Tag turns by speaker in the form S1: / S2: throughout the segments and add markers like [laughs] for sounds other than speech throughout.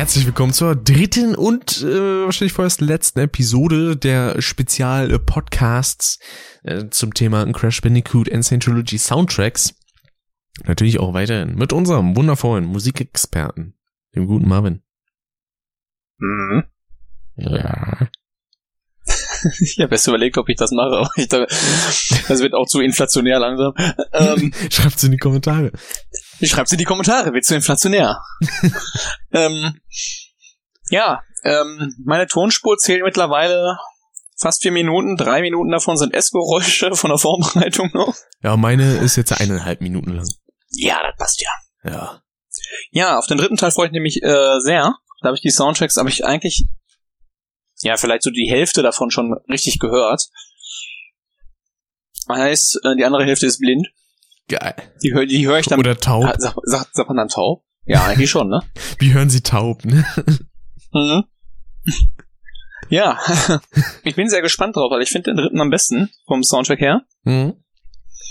S1: Herzlich willkommen zur dritten und äh, wahrscheinlich vorerst letzten Episode der Spezial-Podcasts äh, zum Thema Crash Bandicoot Insane Trilogy Soundtracks. Natürlich auch weiterhin mit unserem wundervollen Musikexperten, dem guten Marvin.
S2: Mhm.
S1: Ja. [laughs]
S2: Ich habe erst überlegt, ob ich das mache, aber ich dachte, das wird auch zu inflationär langsam. Ähm, [laughs]
S1: Schreibt's in die Kommentare.
S2: Schreibt's in die Kommentare, wird zu inflationär. [laughs] ähm, ja, ähm, meine Tonspur zählt mittlerweile fast vier Minuten. Drei Minuten davon sind Essgeräusche von der Vorbereitung noch.
S1: Ja, meine ist jetzt eineinhalb Minuten lang.
S2: Ja, das passt ja.
S1: Ja.
S2: Ja, auf den dritten Teil freue ich mich äh, sehr. Da habe ich die Soundtracks, habe ich eigentlich, ja, vielleicht so die Hälfte davon schon richtig gehört. Heißt, äh, die andere Hälfte ist blind.
S1: Geil.
S2: Die, hör- die höre ich dann.
S1: Oder taub.
S2: Ah, Sag, sag, sagt man dann taub? Ja, eigentlich schon, ne? [laughs]
S1: Wie hören Sie taub, ne?
S2: Mhm. [laughs] Ja, [laughs] ich bin sehr gespannt drauf, weil ich finde den dritten am besten vom Soundtrack her.
S1: Mhm.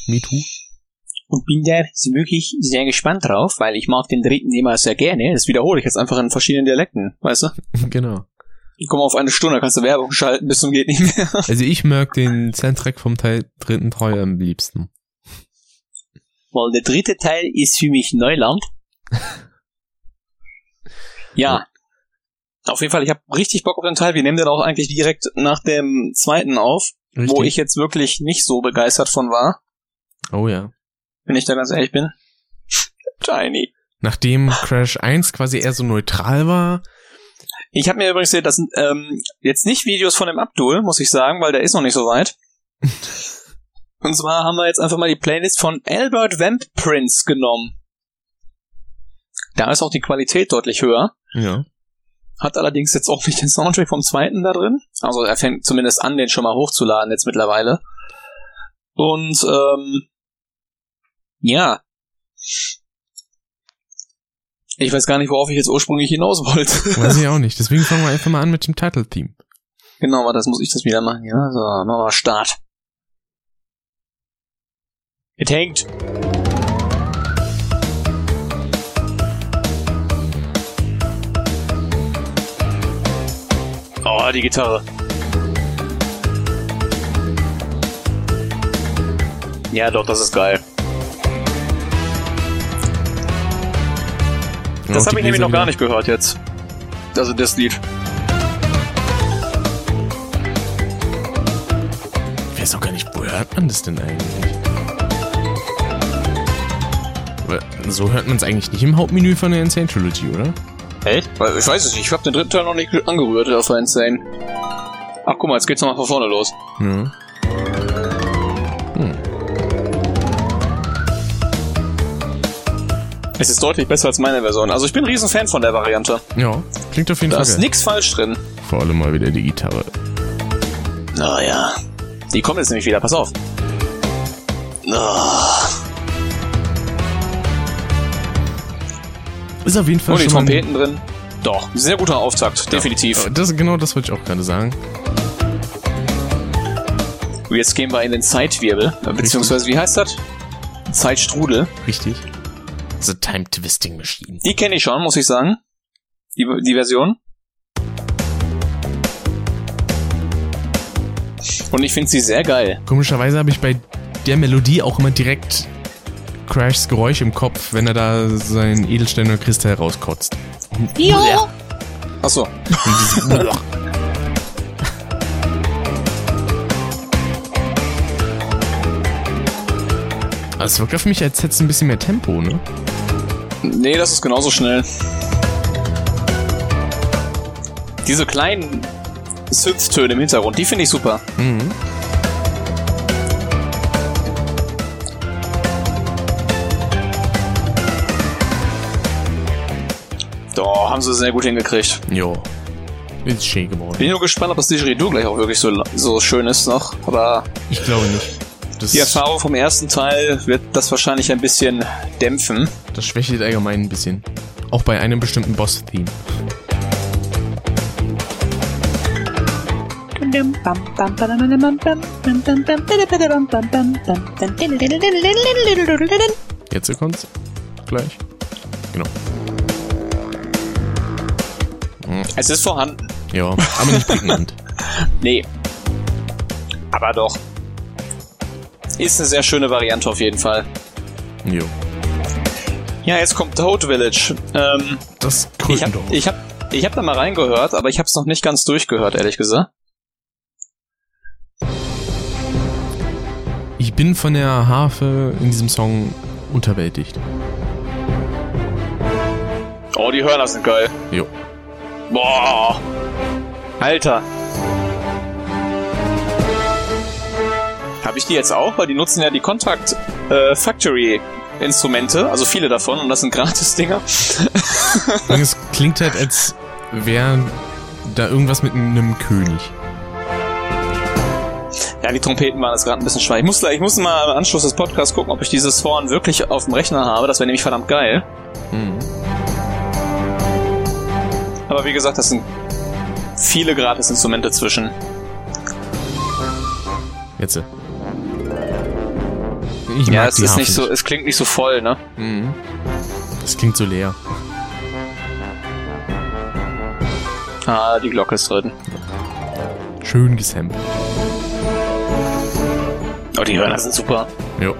S1: Me too.
S2: Und bin da wirklich sehr gespannt drauf, weil ich mag den dritten immer sehr gerne. Das wiederhole ich jetzt einfach in verschiedenen Dialekten, weißt du?
S1: Genau.
S2: Ich komme auf eine Stunde, kannst du Werbung schalten, bis zum geht nicht mehr.
S1: Also ich mag den Soundtrack vom Teil dritten Teil am liebsten.
S2: Weil der dritte Teil ist für mich Neuland. [laughs] ja. Auf jeden Fall, ich habe richtig Bock auf den Teil. Wir nehmen den auch eigentlich direkt nach dem zweiten auf, wo
S1: Richtig?
S2: ich jetzt wirklich nicht so begeistert von war,
S1: Oh ja.
S2: wenn ich da ganz ehrlich bin. Tiny.
S1: Nachdem Crash 1 quasi eher so neutral war,
S2: Ich habe mir übrigens, das sind ähm, jetzt nicht Videos von dem Abdul, muss ich sagen, weil der ist noch nicht so weit. [laughs] Und zwar haben wir jetzt einfach mal die Playlist von Albert Vamp Prince genommen. Da ist auch die Qualität deutlich höher.
S1: ja.
S2: Hat allerdings jetzt auch nicht den Soundtrack vom zweiten da drin. Also er fängt zumindest an, den schon mal hochzuladen jetzt mittlerweile. Und ähm, ja. Ich weiß gar nicht, worauf ich jetzt ursprünglich hinaus wollte.
S1: Weiß ich auch nicht. [laughs] Deswegen fangen wir einfach mal an mit dem Title-Theme.
S2: genau, aber das muss ich das wieder machen. Ja, so, machen wir Start. Es hängt. Oh, die Gitarre. Ja, doch, das ist geil. Das habe ich nämlich noch gar nicht gehört jetzt. Also das Lied.
S1: Ich weiß auch gar nicht, wo hört man das denn eigentlich? Aber So hört man es eigentlich nicht im Hauptmenü von der Insane Trilogy, oder?
S2: Echt? Ich weiß es nicht. Ich habe den dritten Teil noch nicht angerührt auf der Insane. Ach, guck mal, jetzt geht's nochmal von vorne los.
S1: Ja.
S2: Es ist deutlich besser als meine Version. Also ich bin ein riesen Fan von der Variante.
S1: Ja, klingt auf jeden
S2: Da
S1: Fall
S2: ist
S1: geil.
S2: nix falsch drin.
S1: Vor allem mal wieder die Gitarre.
S2: Naja. Die kommt jetzt nämlich wieder. Pass auf. Ah.
S1: Ist auf jeden Fall
S2: Und die
S1: schon
S2: Trompeten drin. Doch, sehr guter Auftakt. Definitiv.
S1: Ja, Das, genau das wollte ich auch gerade sagen.
S2: Und Jetzt gehen wir in den Zeitwirbel. Beziehungsweise, wie heißt das? Zeitstrudel.
S1: Richtig. The Time Twisting Machine.
S2: Die kenne ich schon, muss ich sagen. Die, die Version. Und ich finde sie sehr geil.
S1: Komischerweise habe ich bei der Melodie auch immer direkt Crashs Geräusch im Kopf, wenn er da seinen Edelstein oder Kristall rauskotzt.
S2: Ja. Achso.
S1: Und dieses Aber es wirkt auf mich, als hätte es ein bisschen mehr Tempo, ne?
S2: Nee, das ist genauso schnell. Diese kleinen Synth-Töne im Hintergrund, die finde ich super.
S1: Mhm.
S2: Haben sie sehr gut hingekriegt.
S1: Jo. Ist schön geworden.
S2: Bin nur gespannt, ob das Didgeridoo gleich auch wirklich so, so schön ist noch. Aber
S1: Ich glaube nicht. Das,
S2: die Erfahrung vom ersten Teil wird das wahrscheinlich ein bisschen dämpfen.
S1: das schwächelt allgemein ein bisschen. Auch bei einem bestimmten Boss-Theme. Jetzt kommt's. Gleich. Genau.
S2: Es ist vorhanden.
S1: Ja, aber nicht prägnant. [laughs]
S2: Nee. Aber doch. Ist eine sehr schöne Variante auf jeden Fall.
S1: jo.
S2: Ja, jetzt kommt Toad Village. Ähm,
S1: Das
S2: ich habe
S1: Krötendorf.
S2: ich hab, ich hab da mal reingehört, aber ich habe es noch nicht ganz durchgehört, ehrlich gesagt.
S1: Ich bin von der Harfe in diesem Song unterwältigt.
S2: Oh, die Hörner sind geil.
S1: Jo.
S2: Boah. Alter. Habe ich die jetzt auch? Weil die nutzen ja die Contact äh, Factory Instrumente, also viele davon, und das sind Gratis-Dinger.
S1: Und es [laughs] klingt halt, als wäre da irgendwas mit einem König.
S2: Ja, die Trompeten waren jetzt gerade ein bisschen schwach. Ich muss, ich muss mal am Anschluss des Podcasts gucken, ob ich dieses Horn wirklich auf dem Rechner habe. Das wäre nämlich verdammt geil.
S1: Mhm.
S2: Aber wie gesagt, das sind viele Gratis-Instrumente zwischen.
S1: Jetzt. Ich
S2: Ja, es ist nicht so, es klingt nicht so voll, ne?
S1: Mhm. Das klingt so leer.
S2: Ah, die Glocke ist drin.
S1: Schön gesampelt.
S2: Oh, die Hörner sind super.
S1: Jo.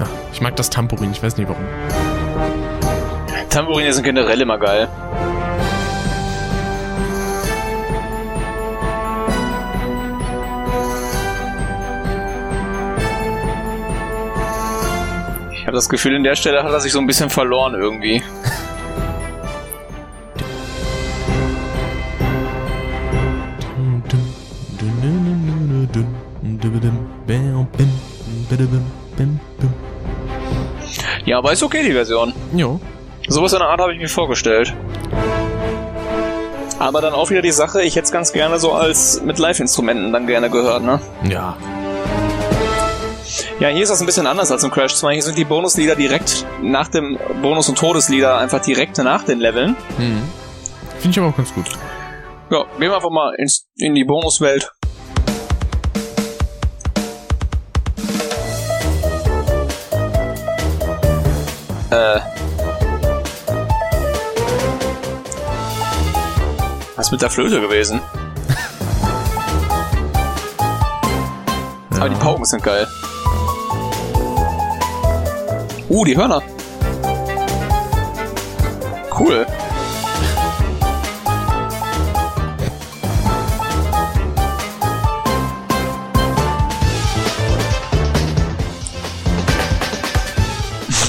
S1: Ah, ich mag das Tambourin, ich weiß nicht warum.
S2: Tambourine sind generell immer geil. Ich habe das Gefühl, in der Stelle hat er sich so ein bisschen verloren irgendwie. Aber ist okay, die Version.
S1: Jo.
S2: Sowas in der Art habe ich mir vorgestellt. Aber dann auch wieder die Sache, ich hätte es ganz gerne so als mit Live-Instrumenten dann gerne gehört, ne?
S1: Ja.
S2: Ja, hier ist das ein bisschen anders als im Crash 2. Hier sind die Bonuslieder direkt nach dem Bonus- und Todeslieder einfach direkt nach den Leveln.
S1: Mhm. Finde ich aber auch ganz gut.
S2: Ja, gehen wir einfach mal ins, in die Bonuswelt. Äh. Was ist mit der Flöte gewesen? Aber die Pauken sind geil. Uh, die Hörner. Cool.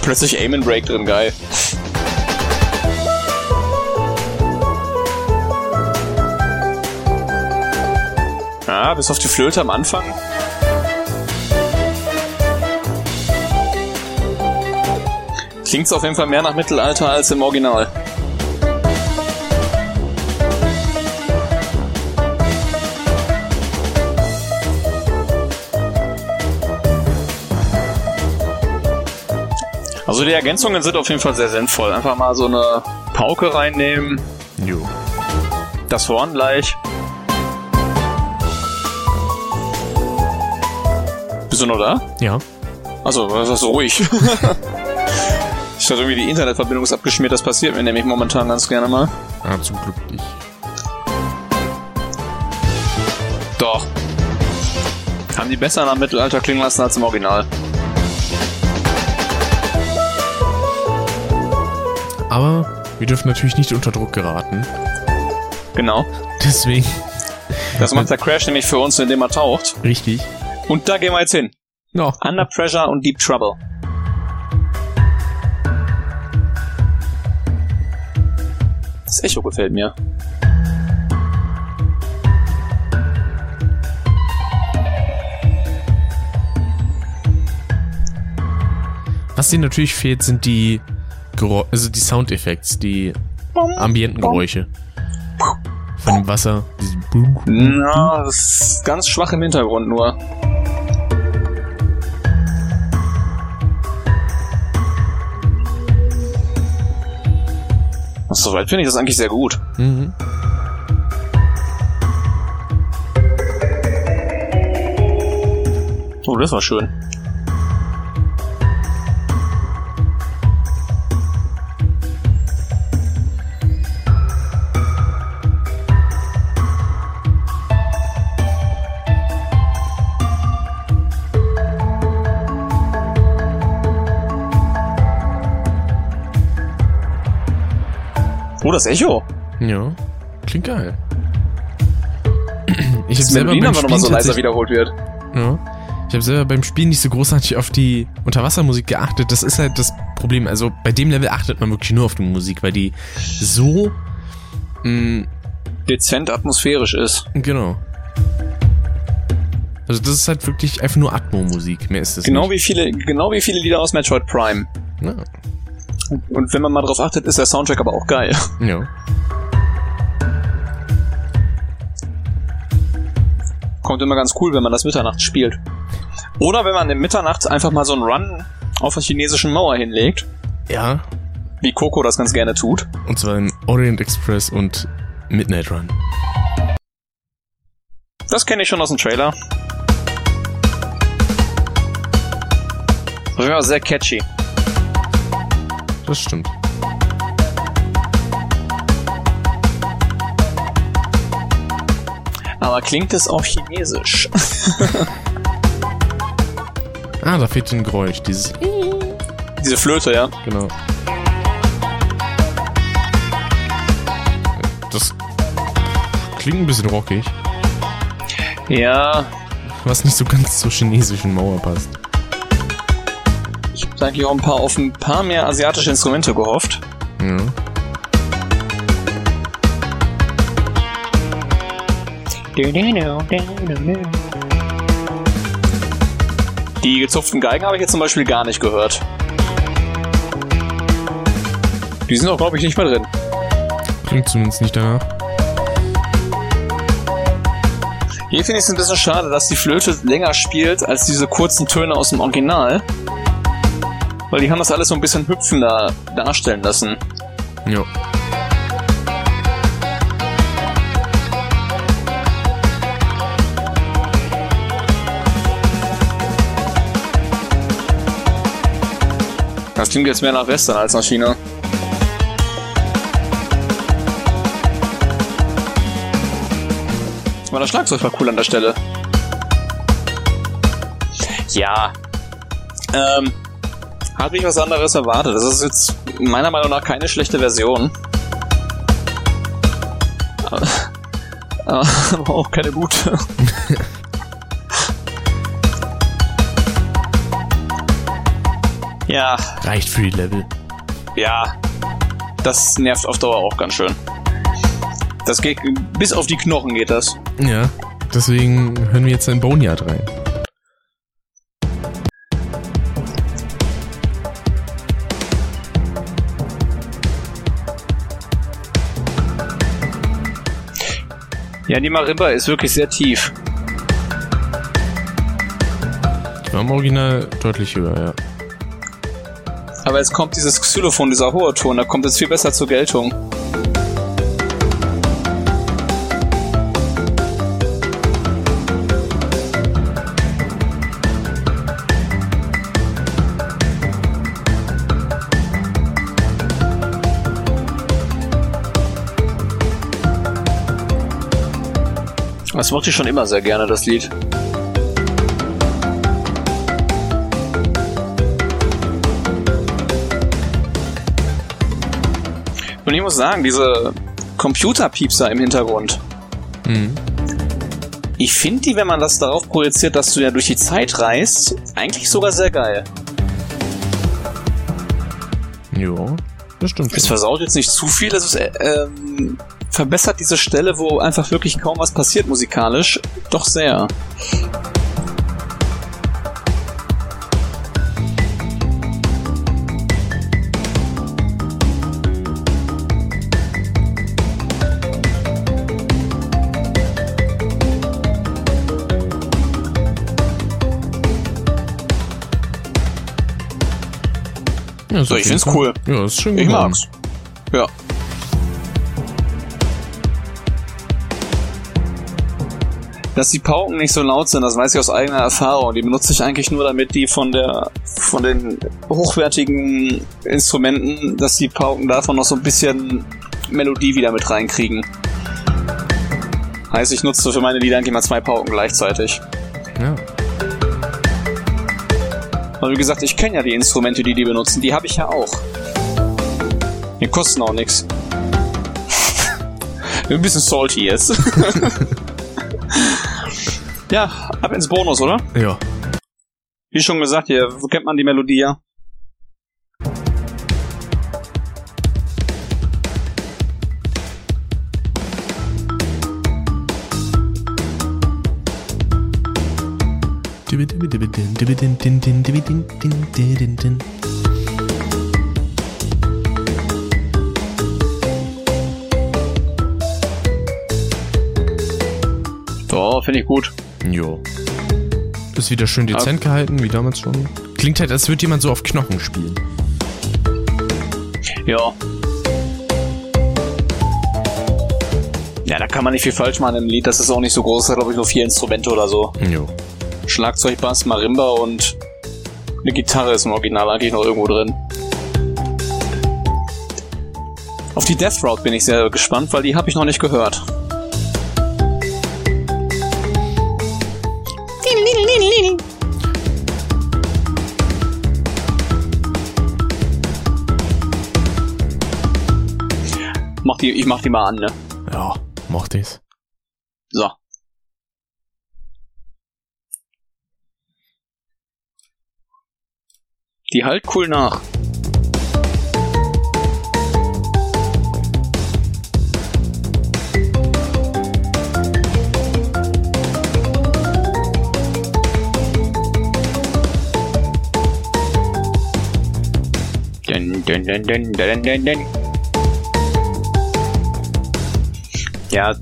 S2: Plötzlich Aim and Break drin, geil. Ja, bis auf die Flöte am Anfang. Klingt's auf jeden Fall mehr nach Mittelalter als im Original. Also die Ergänzungen sind auf jeden Fall sehr sinnvoll. Einfach mal so eine Pauke reinnehmen,
S1: Jo.
S2: das Horn gleich. Bist du noch da?
S1: Ja.
S2: Achso, das ist so ruhig. [laughs] ich dachte irgendwie, die Internetverbindung ist abgeschmiert. Das passiert mir nämlich momentan ganz gerne mal.
S1: Ah, zum Glück nicht.
S2: Doch. Haben die besser nach Mittelalter klingen lassen als im Original.
S1: Aber wir dürfen natürlich nicht unter Druck geraten.
S2: Genau.
S1: Deswegen.
S2: Das macht der Crash nämlich für uns, indem er taucht.
S1: Richtig.
S2: Und da gehen wir jetzt hin.
S1: No.
S2: Under Pressure und Deep Trouble. Das Echo gefällt mir.
S1: Was dir natürlich fehlt, sind die Geräu also die Soundeffekte, die Ambientengeräusche. Von dem Wasser.
S2: Na, das ist ganz schwach im Hintergrund nur. Soweit finde ich das eigentlich sehr gut.
S1: Mhm.
S2: Oh, das war schön. Das Echo.
S1: Ja, klingt geil. [clears throat] Ich habe selber
S2: Melodien
S1: beim Spielen
S2: so leiser wiederholt wird.
S1: Ja. Ich habe selber beim Spielen nicht so großartig auf die Unterwassermusik geachtet. Das ist halt das Problem. Also bei dem Level achtet man wirklich nur auf die Musik, weil die so mh,
S2: Dezent atmosphärisch ist.
S1: genau. Also das ist halt wirklich einfach nur Atmo-Musik. Mehr ist es
S2: Genau
S1: nicht.
S2: wie viele, genau wie viele Lieder aus Metroid Prime.
S1: Ja.
S2: Und wenn man mal drauf achtet, ist der Soundtrack aber auch geil.
S1: ja.
S2: Kommt immer ganz cool, wenn man das Mitternacht spielt. Oder wenn man in Mitternacht einfach mal so einen Run auf der chinesischen Mauer hinlegt,
S1: Ja.
S2: wie Coco das ganz gerne tut.
S1: Und zwar im Orient Express und Midnight Run.
S2: Das kenne ich schon aus dem Trailer. Das war sehr catchy.
S1: Das stimmt.
S2: Aber klingt es auch chinesisch? [laughs]
S1: Ah, da fehlt ein Geräusch. Dieses.
S2: Diese Flöte, ja.
S1: Genau. Das klingt ein bisschen rockig,
S2: Ja,
S1: was nicht so ganz zur chinesischen Mauer passt.
S2: Ich habe eigentlich auch ein paar auf ein paar mehr asiatische Instrumente gehofft.
S1: Ja.
S2: Die gezupften Geigen habe ich jetzt zum Beispiel gar nicht gehört. Die sind auch, glaube ich, nicht mehr drin.
S1: Klingt zumindest nicht danach.
S2: Hier finde ich es ein bisschen schade, dass die Flöte länger spielt als diese kurzen Töne aus dem Original. Weil die haben das alles so ein bisschen hüpfender darstellen lassen.
S1: Ja.
S2: Das klingt jetzt mehr nach Western als nach China. Aber das Schlagzeug war cool an der Stelle. Ja. Ähm. Habe ich was anderes erwartet. Das ist jetzt meiner Meinung nach keine schlechte Version. Aber [laughs] auch keine gute. [laughs] ja,
S1: Reicht für die Level.
S2: ja. Das nervt auf Dauer auch ganz schön. Das geht bis auf die Knochen geht das.
S1: Ja. Deswegen hören wir jetzt in Boneyard rein.
S2: Ja, die Marimba ist wirklich sehr tief.
S1: Die war im Original deutlich höher, ja.
S2: Aber jetzt kommt dieses Xylophon, dieser hohe Ton, da kommt es viel besser zur Geltung. Das mochte ich schon immer sehr gerne, das Lied. Und ich muss sagen, diese Computerpiepser im Hintergrund,
S1: Mhm.
S2: ich finde die, wenn man das darauf projiziert, dass du ja durch die Zeit reist, eigentlich sogar sehr geil.
S1: Ja, das stimmt.
S2: Es versaut jetzt nicht zu viel, es ist, äh, ähm, verbessert diese Stelle, wo einfach wirklich kaum was passiert musikalisch, doch sehr.
S1: Ja,
S2: So, ich find's cool.
S1: Ja, ist schön
S2: Ich
S1: geworden.
S2: mag's. Ja. Dass die Pauken nicht so laut sind, das weiß ich aus eigener Erfahrung. Die benutze ich eigentlich nur, damit die von der von den hochwertigen Instrumenten, dass die Pauken davon noch so ein bisschen Melodie wieder mit reinkriegen. Heißt, ich nutze für meine Lieder eigentlich mal zwei Pauken gleichzeitig.
S1: Ja.
S2: Aber wie gesagt, ich kenne ja die Instrumente, die die benutzen. Die habe ich ja auch. Die kosten auch nichts. [laughs] Ein bisschen salty jetzt. [laughs] ja, ab ins Bonus, oder?
S1: Ja.
S2: Wie schon gesagt, hier wo kennt man die Melodie ja. So, finde ich gut.
S1: Jo. Ist wieder schön dezent gehalten, wie damals schon. Klingt halt, als würde jemand so auf Knochen spielen.
S2: Ja. Ja, da kann man nicht viel falsch machen im Lied. Das ist auch nicht so groß, glaube ich, nur vier Instrumente oder so.
S1: Jo.
S2: Schlagzeug, Bass, Marimba und eine Gitarre ist im Original eigentlich noch irgendwo drin. Auf die Death Route bin ich sehr gespannt, weil die habe ich noch nicht gehört. Die, ich mach die mal an, ne?
S1: Ja, mochte ich's.
S2: So. Die halt cool nach. Dun, dun, dun, dun, dun, dun, dun. Ja,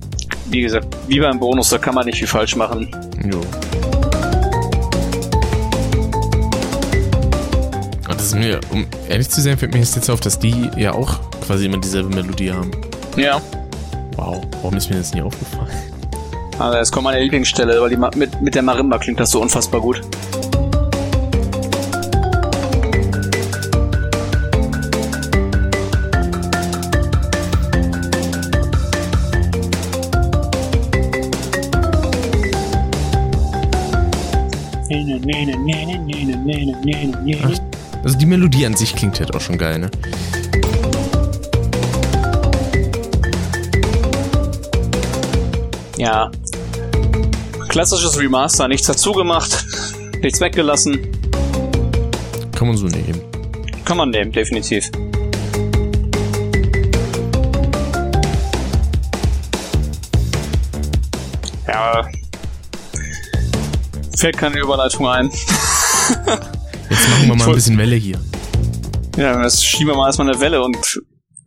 S2: wie gesagt, wie beim Bonus, da kann man nicht viel falsch machen.
S1: Jo. Und das ist mir, um ehrlich zu sein, fällt mir jetzt auf, dass die ja auch quasi immer dieselbe Melodie haben.
S2: Ja.
S1: Wow, warum ist mir das nie aufgefallen?
S2: Also jetzt kommt meine Lieblingsstelle, weil die mit, mit der Marimba klingt das so unfassbar gut.
S1: Also die Melodie an sich klingt halt auch schon geil, ne?
S2: Ja. Klassisches Remaster, nichts dazu gemacht, [laughs] nichts weggelassen.
S1: Kann man so nehmen.
S2: Kann man nehmen, definitiv. Fällt keine Überleitung ein.
S1: Jetzt machen wir mal ein bisschen Welle hier.
S2: Ja, das schieben wir mal erstmal eine Welle und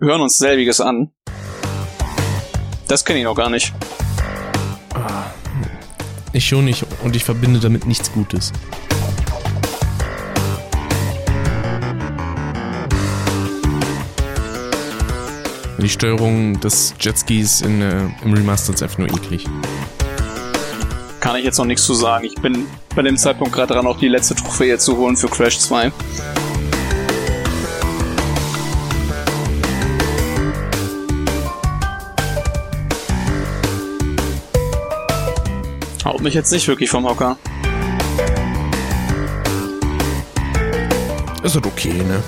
S2: hören uns selbiges an. Das kenne ich noch gar nicht.
S1: Ich schon nicht und ich verbinde damit nichts Gutes. Die Steuerung des Jetskis in, äh, im Remaster ist einfach nur eklig.
S2: Kann ich jetzt noch nichts zu sagen. Ich bin bei dem Zeitpunkt gerade dran, auch die letzte Trophäe zu holen für Crash 2. Haut mich jetzt nicht wirklich vom Hocker.
S1: Ist halt okay, ne?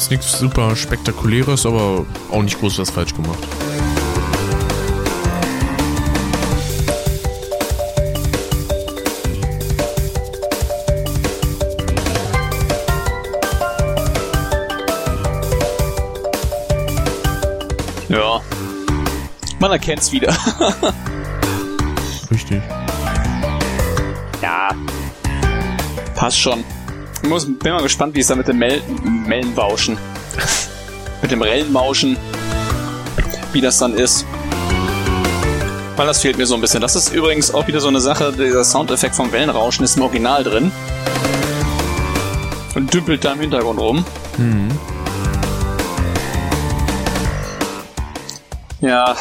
S1: Jetzt nichts super spektakuläres, aber auch nicht groß was falsch gemacht.
S2: Ja. Man erkennt's wieder.
S1: Richtig.
S2: ja. Passt schon. Ich muss, bin mal gespannt, wie es da mit dem Mel Mellenbauschen. [laughs] mit dem Rellenmauschen. Wie das dann ist. Weil das fehlt mir so ein bisschen. Das ist übrigens auch wieder so eine Sache, dieser Soundeffekt vom Wellenrauschen ist im Original drin. Und dümpelt da im Hintergrund rum.
S1: Mhm.
S2: Ja.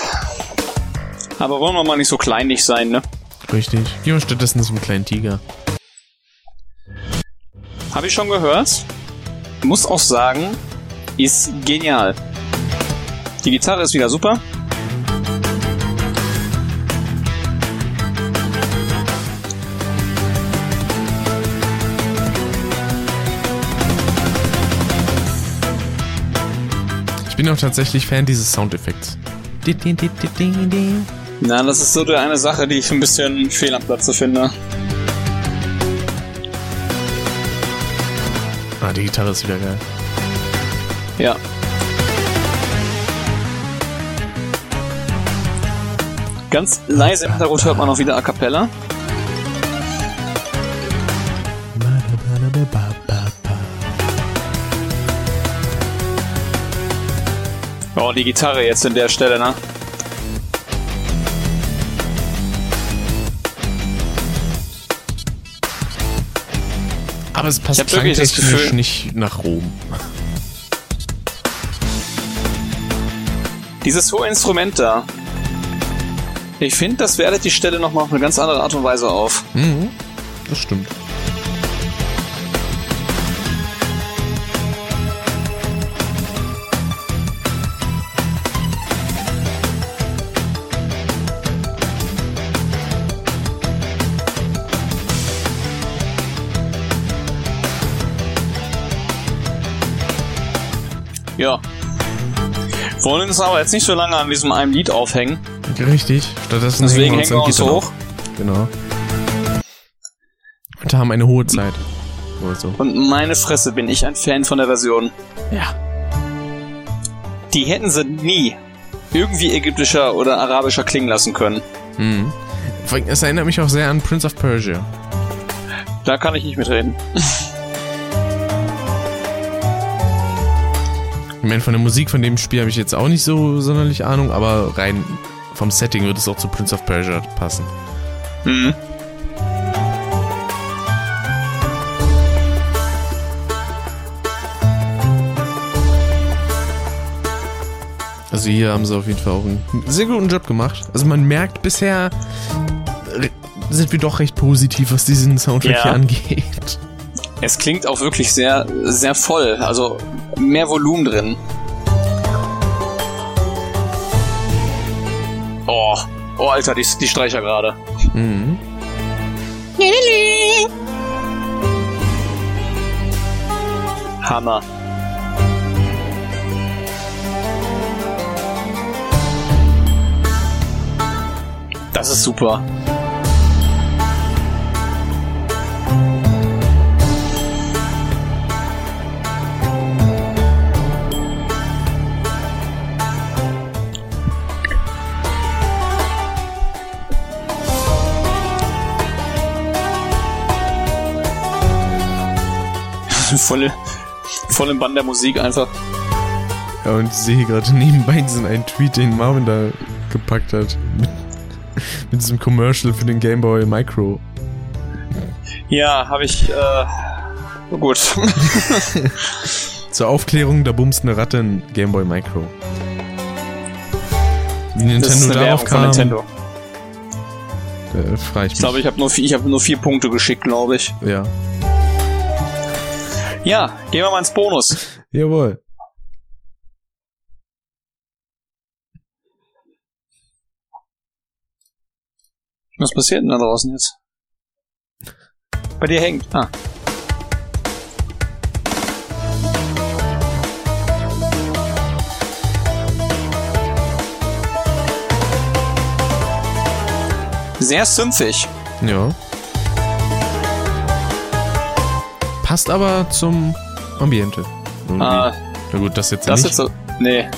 S2: Aber wollen wir mal nicht so kleinlich sein, ne?
S1: Richtig. Gehen wir stattdessen zum kleinen Tiger.
S2: Habe ich schon gehört. Muss auch sagen, ist genial. Die Gitarre ist wieder super.
S1: Ich bin auch tatsächlich Fan dieses Soundeffekts.
S2: Na, das ist so eine Sache, die ich ein bisschen fehl am Platze finde.
S1: Ah, die Gitarre ist wieder geil.
S2: Ja. Ganz leise im Hintergrund hört man noch wieder A Cappella. Oh, die Gitarre jetzt in der Stelle, ne?
S1: Aber es passt klangtechnisch nicht nach Rom.
S2: Dieses hohe Instrument da. Ich finde, das wertet die Stelle nochmal auf eine ganz andere Art und Weise auf.
S1: Mhm. Das stimmt.
S2: Ja. Wollen uns aber jetzt nicht so lange an diesem einen Lied aufhängen.
S1: Richtig. Stattdessen
S2: Deswegen
S1: hängen
S2: hängen wir uns hoch.
S1: auf. Genau. Und haben eine hohe Zeit. Oder so.
S2: Und meine Fresse bin ich ein Fan von der Version.
S1: Ja.
S2: Die hätten sie nie irgendwie ägyptischer oder arabischer klingen lassen können.
S1: Mhm. Allem, Es erinnert mich auch sehr an Prince of Persia.
S2: Da kann ich nicht mitreden.
S1: Meine, von der Musik von dem Spiel habe ich jetzt auch nicht so sonderlich Ahnung, aber rein vom Setting würde es auch zu Prince of Persia passen.
S2: Mhm.
S1: Also hier haben sie auf jeden Fall auch einen sehr guten Job gemacht. Also man merkt bisher re- sind wir doch recht positiv, was diesen Soundtrack
S2: Ja.
S1: hier angeht.
S2: Es klingt auch wirklich sehr, sehr voll. Also mehr Volumen drin. Oh, oh Alter, die, die Streicher gerade.
S1: Mhm.
S2: Hammer. Das ist super. [laughs] voll, voll im Bann der Musik einfach.
S1: Ja, und ich sehe gerade nebenbei diesen einen Tweet, den Marvin da gepackt hat. Mit, [laughs] mit diesem Commercial für den Game Boy Micro.
S2: Ja, habe ich, äh, gut. [laughs]
S1: Zur Aufklärung, da bumst eine Ratte ein Game Boy Micro. Wie
S2: Das ist
S1: Nintendo
S2: eine
S1: darauf kam,
S2: Nintendo.
S1: äh, ich
S2: Ich glaube, ich habe nur, vier- ich hab nur vier Punkte geschickt, glaube ich.
S1: ja.
S2: Ja, gehen wir mal ins Bonus. [laughs]
S1: Jawohl.
S2: Was passiert denn da draußen jetzt? Bei dir hängt. Ah. Sehr sümpfig.
S1: Ja. Passt aber zum Ambiente. Irgendwie.
S2: Ah,
S1: Na gut, das jetzt
S2: das
S1: nicht.
S2: jetzt so. Nee.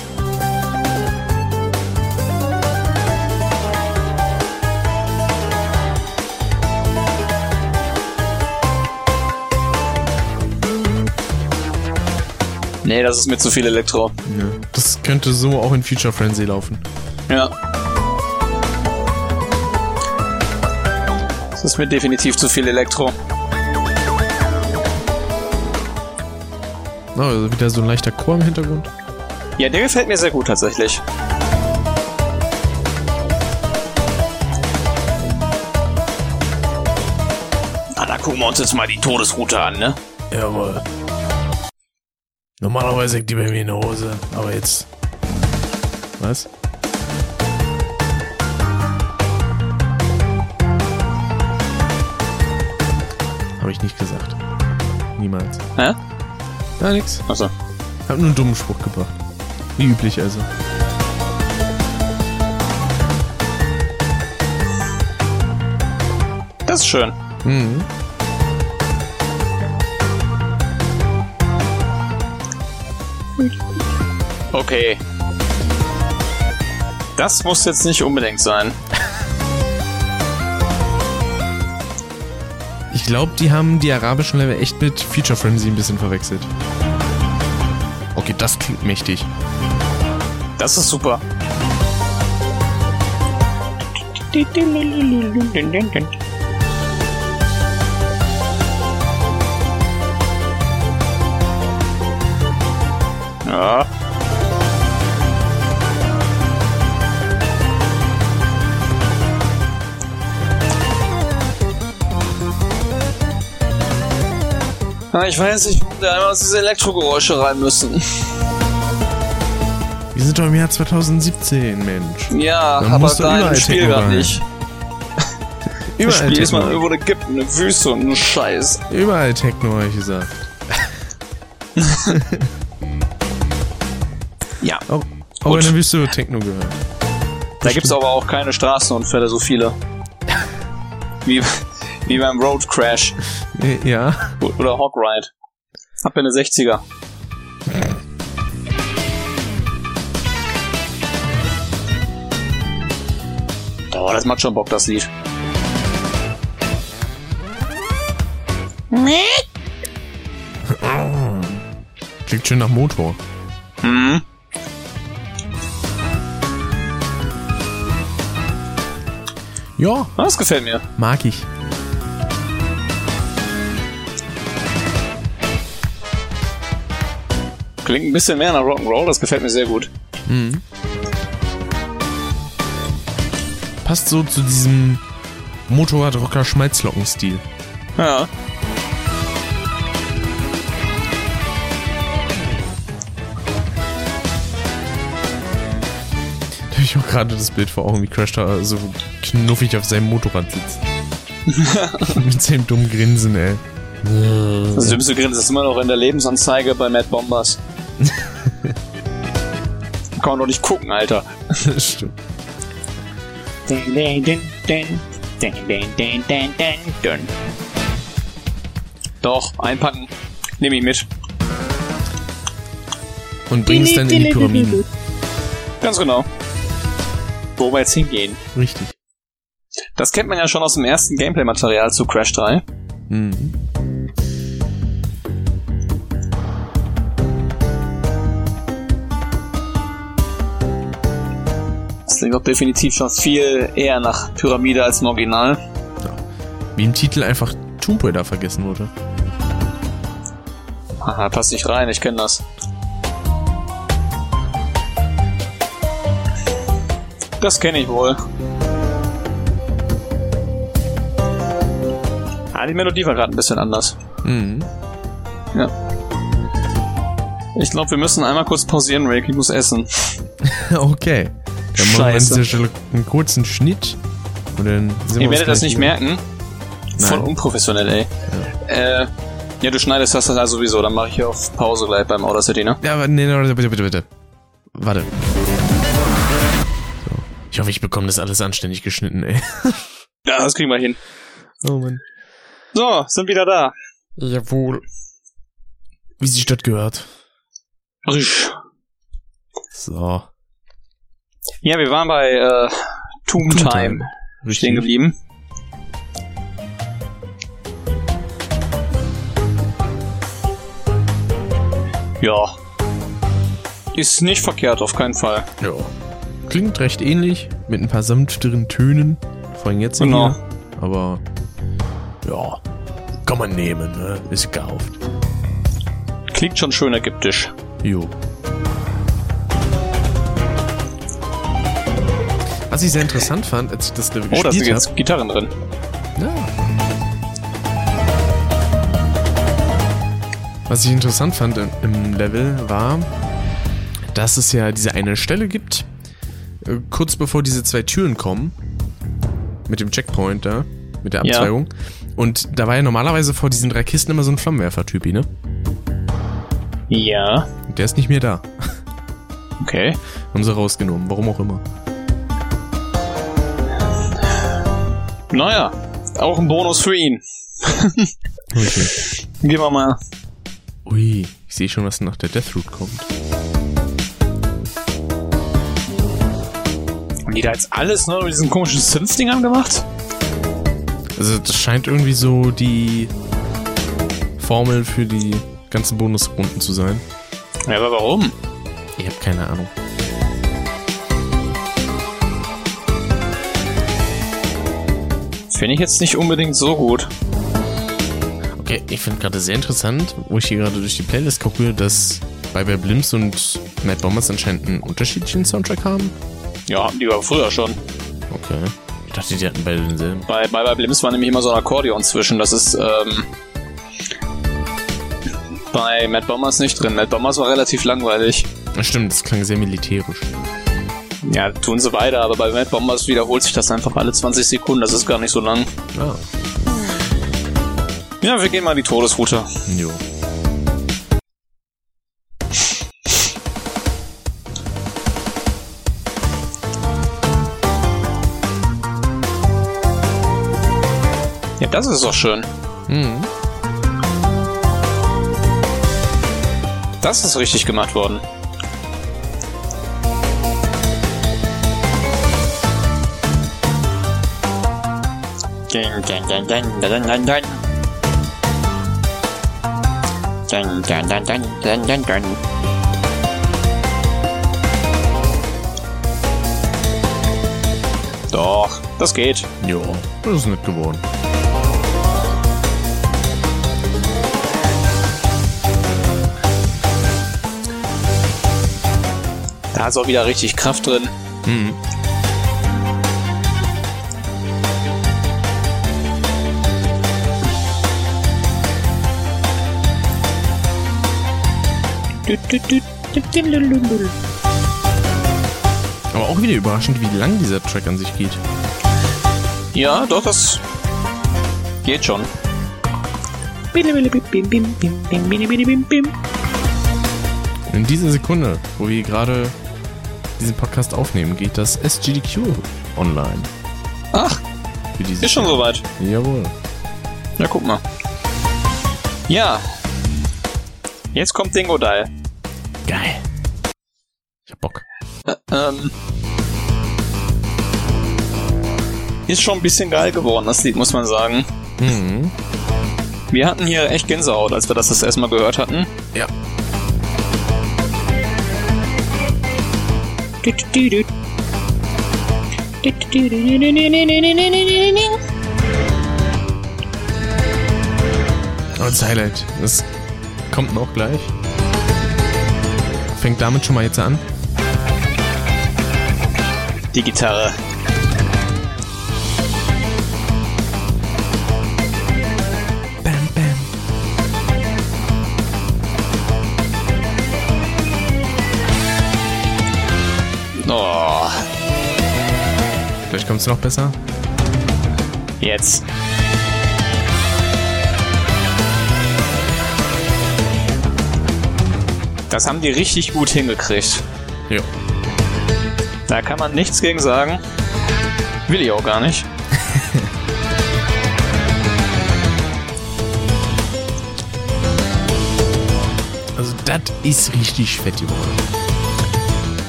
S2: Nee, das ist mir zu viel Elektro.
S1: ja. Das könnte so auch in Future Frenzy laufen.
S2: Ja. Das ist mir definitiv zu viel Elektro.
S1: Oh, also wieder so ein leichter Chor im Hintergrund.
S2: Ja, der gefällt mir sehr gut tatsächlich. Ah, da gucken wir uns jetzt mal die Todesroute an, ne?
S1: Jawohl. Normalerweise hängt die bei mir in der Hose, aber jetzt. Was? Habe ich nicht gesagt. Niemals.
S2: Hä?
S1: Ja, nix.
S2: Achso.
S1: Hab nur einen dummen Spruch gebracht. Wie üblich also.
S2: Das ist schön.
S1: Mhm.
S2: Okay. Das muss jetzt nicht unbedingt sein.
S1: Ich glaube, die haben die arabischen Level echt mit Feature Frenzy ein bisschen verwechselt. Okay, das klingt mächtig.
S2: Das ist super. Ja. Ich weiß nicht, warum wir einmal aus diese Elektrogeräusche rein müssen.
S1: Wir sind doch im Jahr 2017, Mensch.
S2: Ja,
S1: Dann
S2: aber da im Spiel
S1: rein.
S2: nicht. [laughs]
S1: Überall
S2: Spiel ist
S1: Techno.
S2: irgendwo eine gibt eine Wüste und einen Scheiß.
S1: Überall Techno, habe ich gesagt. [laughs]
S2: Ja.
S1: Auch, auch in der Wüste wird Techno gehört.
S2: Da gibt's aber auch keine Straßenunfälle, so viele. [laughs] Wie, wie beim Road Crash
S1: Äh, Ja.
S2: oder Hog Ride. Ab in den 60er. Oh, das macht schon Bock, das Lied.
S1: Klingt schön nach Motor.
S2: Hm.
S1: Ja,
S2: Das gefällt mir.
S1: mag ich.
S2: Klingt ein bisschen mehr nach Rock'n'Roll, das gefällt mir sehr gut.
S1: Mhm. Passt so zu diesem Motorradrocker-Schmalzlocken-Stil.
S2: Ja.
S1: Da habe ich auch gerade das Bild vor Augen, wie Crash da so knuffig auf seinem Motorrad sitzt. [laughs] Mit seinem dummen Grinsen, ey.
S2: Das dümmste Grinsen ist immer noch in der Lebensanzeige bei Mad Bombers. [laughs] Kann man doch nicht gucken, Alter.
S1: Stimmt.
S2: Doch, einpacken. Nehme ich mit.
S1: Und bring es dann in die Pyramiden.
S2: Ganz genau. Wo wir jetzt hingehen.
S1: Richtig.
S2: Das kennt man ja schon aus dem ersten Gameplay-Material zu Crash 3.
S1: Mhm.
S2: Das doch definitiv schon viel eher nach Pyramide als im Original.
S1: Wie im Titel einfach Tomb Raider vergessen wurde.
S2: Haha, passt nicht rein, ich kenne das. Das kenne ich wohl. Ah, die Melodie war gerade ein bisschen anders.
S1: Mhm.
S2: Ja. Ich glaube, wir müssen einmal kurz pausieren, Rick. Ich muss essen. [laughs]
S1: okay. Dann machen wir an
S2: Scheiße.
S1: dieser Stelle einen kurzen Schnitt. Und dann sind wir
S2: Ihr werdet das nicht merken. Voll
S1: Nein.
S2: unprofessionell, ey. Äh, ja, du schneidest das dann also sowieso. Dann mache ich hier auf Pause gleich beim Outer City, ne?
S1: Ja, aber nee, nee, bitte, bitte, bitte. Warte. So. Ich hoffe, ich bekomme das alles anständig geschnitten, ey. [laughs]
S2: Ja, das kriegen wir hin.
S1: Oh Mann.
S2: So, sind wieder da.
S1: Jawohl. Wie sich das gehört.
S2: Risch.
S1: So.
S2: Ja, wir waren bei äh, Tomb
S1: Tomb
S2: Time
S1: Time.
S2: stehen geblieben. Ja. Ist nicht verkehrt, auf keinen Fall.
S1: Ja. Klingt recht ähnlich, mit ein paar sanfteren Tönen. Vor allem jetzt
S2: Genau.
S1: hier. Aber, ja. Kann man nehmen, ne? Ist gekauft.
S2: Klingt schon schön ägyptisch.
S1: Jo. Was ich sehr interessant fand, als ich das Level
S2: Oh, da sind
S1: gespielt habe.
S2: jetzt Gitarren drin.
S1: Ja. Was ich interessant fand im- im Level war, dass es ja diese eine Stelle gibt, äh, kurz bevor diese zwei Türen kommen, mit dem Checkpoint da, mit der
S2: Ja.
S1: Abzweigung. Und da war ja normalerweise vor diesen drei Kisten immer so ein Flammenwerfer-Typi, ne?
S2: Ja.
S1: Der ist nicht mehr da.
S2: Okay.
S1: Haben sie rausgenommen, warum auch immer.
S2: Naja, auch ein Bonus für ihn.
S1: Okay. [laughs]
S2: Gehen wir mal.
S1: Ui, ich sehe schon, was nach der Deathroot kommt.
S2: Haben die da jetzt alles nur mit diesen komischen Synth-Dingern gemacht?
S1: Also das scheint irgendwie so die Formel für die ganzen Bonusrunden zu sein.
S2: Ja, aber warum?
S1: Ich habe keine Ahnung.
S2: Finde ich jetzt nicht unbedingt so gut.
S1: Okay, ich finde gerade sehr interessant, wo ich hier gerade durch die Playlist gucke, dass bei Bear Blims und Mad Bombers anscheinend einen unterschiedlichen Soundtrack haben.
S2: Ja, hatten die aber früher schon.
S1: Okay. Ich dachte, die hatten beide denselben.
S2: Bei, bei, bei Blims war nämlich immer so ein Akkordeon zwischen. Das ist ähm, bei Mad Bombers nicht drin. Mad Bombers war relativ langweilig.
S1: Das stimmt, das klang sehr militärisch.
S2: Ja, tun sie weiter, aber bei Mad Bombers wiederholt sich das einfach alle 20 Sekunden. Das ist gar nicht so lang.
S1: Ah,
S2: Ja, wir gehen mal die Todesroute.
S1: jo.
S2: Ja, das ist doch schön.
S1: Mhm.
S2: Das ist richtig gemacht worden. Dun, dun, dun, dun, dun, dun, dun. Dun, dun, dun, dun, dun, dun, dun. Doch, das geht.
S1: Jo, das ist nett geworden.
S2: Da ist auch wieder richtig Kraft drin.
S1: Mhm. Aber auch wieder überraschend, wie lang dieser Track an sich geht.
S2: Ja, doch, das geht schon.
S1: In dieser Sekunde, wo wir gerade diesen Podcast aufnehmen, geht das SGDQ online.
S2: Ach, ist schon soweit.
S1: Jawohl.
S2: Ja, guck mal. Ja. Jetzt kommt Dingo Dial.
S1: Geil. Ich hab Bock.
S2: Ä- Ähm, ist schon ein bisschen geil geworden, das Lied, muss man sagen.
S1: Mhm.
S2: Wir hatten hier echt Gänsehaut, als wir das das erste Mal gehört hatten.
S1: Ja. Aber das Highlight, das kommt noch gleich. Fängt damit schon mal jetzt an.
S2: Die Gitarre.
S1: Bam, bam.
S2: Oh,
S1: Vielleicht kommt es noch besser.
S2: jetzt. Das haben die richtig gut hingekriegt.
S1: Jo.
S2: Da kann man nichts gegen sagen. Will ich auch gar nicht. [laughs]
S1: Also, das ist richtig fett geworden.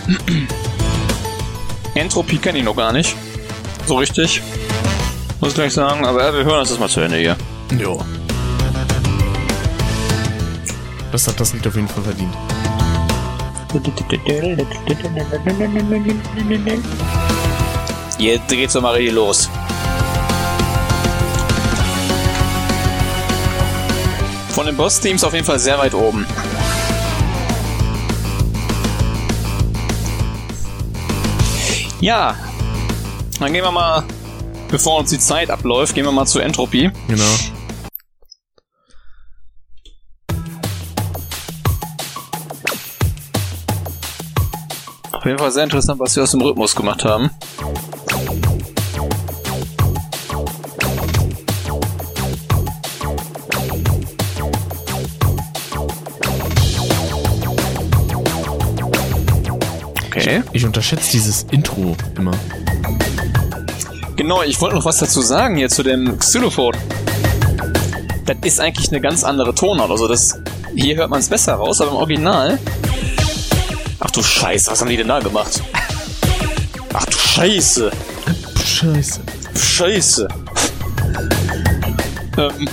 S1: [clears throat]
S2: Entropie kenne ich noch gar nicht. So richtig. Muss ich gleich sagen, aber ja, wir hören uns das mal zu Ende hier.
S1: Jo. Das hat das Lied auf jeden Fall verdient.
S2: Jetzt geht's doch mal richtig los. Von den Boss-Teams auf jeden Fall sehr weit oben. Ja, dann gehen wir mal, bevor uns die Zeit abläuft, gehen wir mal zu Entropie.
S1: Genau.
S2: Auf jeden Fall sehr interessant, was wir aus dem Rhythmus gemacht haben. Okay.
S1: Ich unterschätze dieses Intro immer.
S2: Genau, ich wollte noch was dazu sagen hier zu dem Xylophon. Das ist eigentlich eine ganz andere Tonart. Also das hier hört man es besser raus, aber im Original. Ach du Scheiße, was haben die denn da gemacht? Ach du Scheiße.
S1: Scheiße.
S2: Scheiße. ähm,